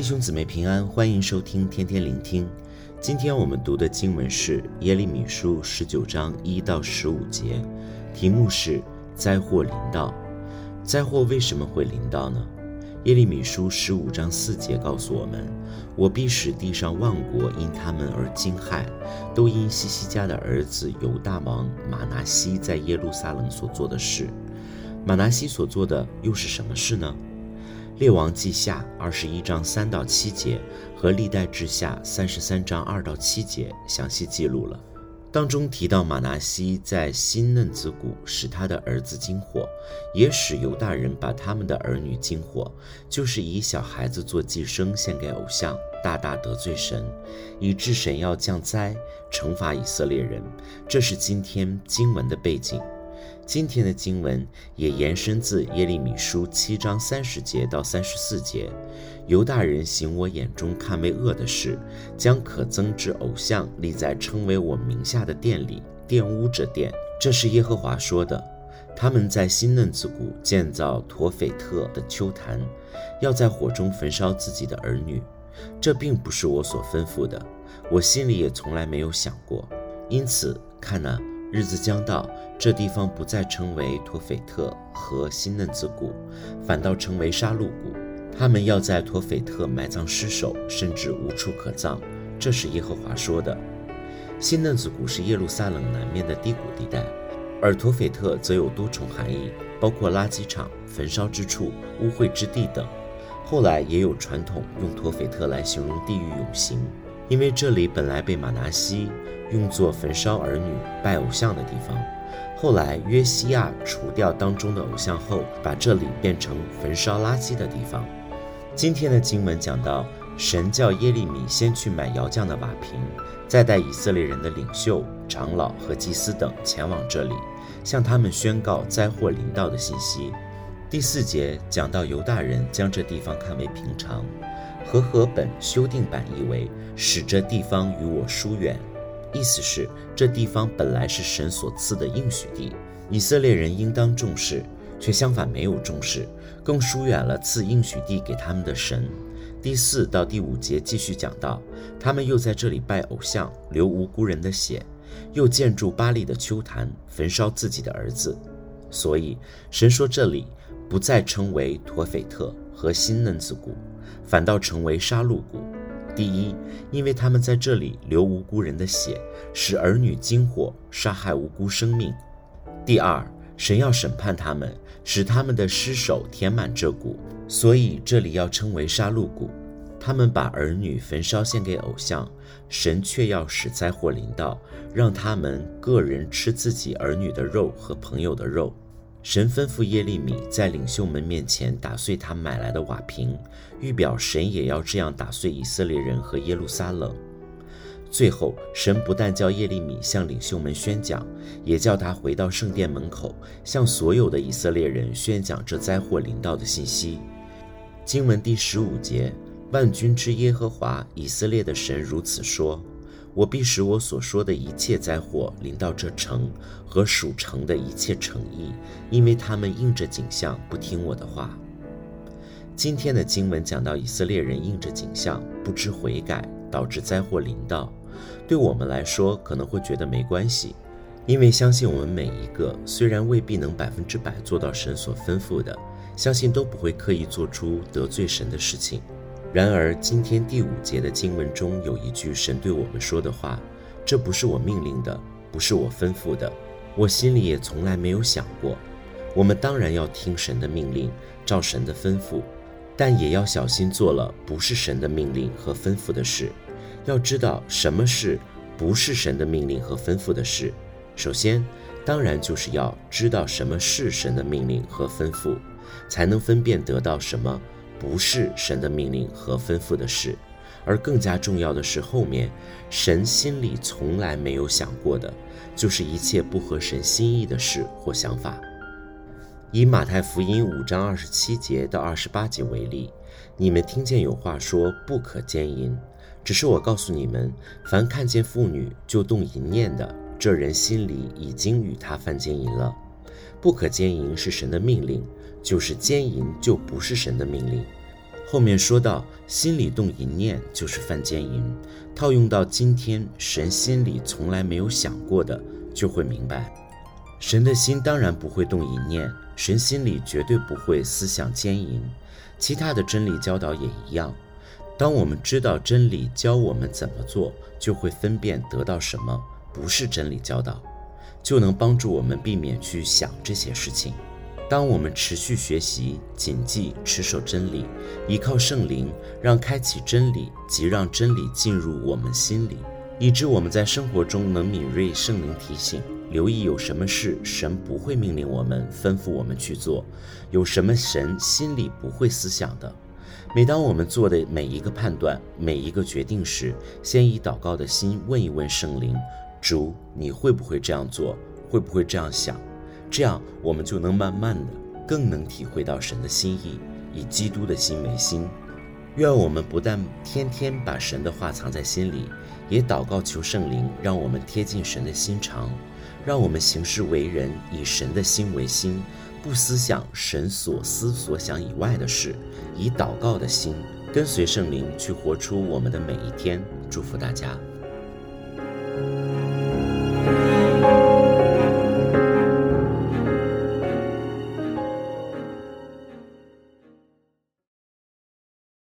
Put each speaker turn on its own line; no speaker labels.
弟兄姊妹平安，欢迎收听天天聆听。今天我们读的经文是耶利米书十九章一到十五节，题目是灾祸临到。灾祸为什么会临到呢？耶利米书十五章四节告诉我们：我必使地上万国因他们而惊骇，都因西西家的儿子犹大王马拿西在耶路撒冷所做的事。马拿西所做的又是什么事呢？列王记下二十一章三到七节和历代志下三十三章二到七节详细记录了。当中提到马拿西在新嫩子谷使他的儿子金火，也使犹大人把他们的儿女金火，就是以小孩子做祭牲献给偶像，大大得罪神，以致神要降灾惩罚以色列人。这是今天经文的背景。今天的经文也延伸自耶利米书七章三十节到三十四节，犹大人行我眼中看为恶的事，将可憎之偶像立在称为我名下的殿里，玷污这殿。这是耶和华说的。他们在新嫩子谷建造陀斐特的丘坛，要在火中焚烧自己的儿女。这并不是我所吩咐的，我心里也从来没有想过。因此，看哪。日子将到，这地方不再称为陀斐特和新嫩子谷，反倒成为杀戮谷。他们要在陀斐特埋葬尸首，甚至无处可葬。这是耶和华说的。新嫩子谷是耶路撒冷南面的低谷地带，而陀斐特则有多重含义，包括垃圾场、焚烧之处、污秽之地等。后来也有传统用陀斐特来形容地狱永刑，因为这里本来被马拿西。用作焚烧儿女、拜偶像的地方。后来约西亚除掉当中的偶像后，把这里变成焚烧垃圾的地方。今天的经文讲到，神叫耶利米先去买窑匠的瓦瓶，再带以色列人的领袖、长老和祭司等前往这里，向他们宣告灾祸临到的信息。第四节讲到犹大人将这地方看为平常，和合本修订版译为使这地方与我疏远。意思是，这地方本来是神所赐的应许地，以色列人应当重视，却相反没有重视，更疏远了赐应许地给他们的神。第四到第五节继续讲到，他们又在这里拜偶像，流无辜人的血，又建筑巴力的丘坛，焚烧自己的儿子。所以神说，这里不再称为陀斐特和新嫩子谷，反倒成为杀戮谷。第一，因为他们在这里流无辜人的血，使儿女惊火，杀害无辜生命；第二，神要审判他们，使他们的尸首填满这谷，所以这里要称为杀戮谷。他们把儿女焚烧献给偶像，神却要使灾祸临到，让他们个人吃自己儿女的肉和朋友的肉。神吩咐耶利米在领袖们面前打碎他买来的瓦瓶，预表神也要这样打碎以色列人和耶路撒冷。最后，神不但叫耶利米向领袖们宣讲，也叫他回到圣殿门口，向所有的以色列人宣讲这灾祸临到的信息。经文第十五节，万军之耶和华以色列的神如此说。我必使我所说的一切灾祸临到这城和属城的一切城邑，因为他们应着景象不听我的话。今天的经文讲到以色列人应着景象不知悔改，导致灾祸临到。对我们来说可能会觉得没关系，因为相信我们每一个虽然未必能百分之百做到神所吩咐的，相信都不会刻意做出得罪神的事情。然而，今天第五节的经文中有一句神对我们说的话：“这不是我命令的，不是我吩咐的，我心里也从来没有想过。”我们当然要听神的命令，照神的吩咐，但也要小心做了不是神的命令和吩咐的事。要知道什么是不是神的命令和吩咐的事。首先，当然就是要知道什么是神的命令和吩咐，才能分辨得到什么。不是神的命令和吩咐的事，而更加重要的是后面，神心里从来没有想过的，就是一切不合神心意的事或想法。以马太福音五章二十七节到二十八节为例，你们听见有话说不可奸淫，只是我告诉你们，凡看见妇女就动淫念的，这人心里已经与她犯奸淫了。不可奸淫是神的命令。就是奸淫就不是神的命令。后面说到，心里动淫念就是犯奸淫。套用到今天，神心里从来没有想过的，就会明白，神的心当然不会动淫念，神心里绝对不会思想奸淫。其他的真理教导也一样。当我们知道真理教我们怎么做，就会分辨得到什么不是真理教导，就能帮助我们避免去想这些事情。当我们持续学习、谨记、持守真理，依靠圣灵，让开启真理及让真理进入我们心里，以致我们在生活中能敏锐圣灵提醒，留意有什么事神不会命令我们、吩咐我们去做，有什么神心里不会思想的。每当我们做的每一个判断、每一个决定时，先以祷告的心问一问圣灵：主，你会不会这样做？会不会这样想？这样我们就能慢慢地更能体会到神的心意以基督的心为心。愿我们不但天天把神的话藏在心里也祷告求圣灵让我们贴近神的心肠让我们行事为人以神的心为心不思想神所思所想以外的事以祷告的心跟随圣灵去活出我们的每一天。祝福大家。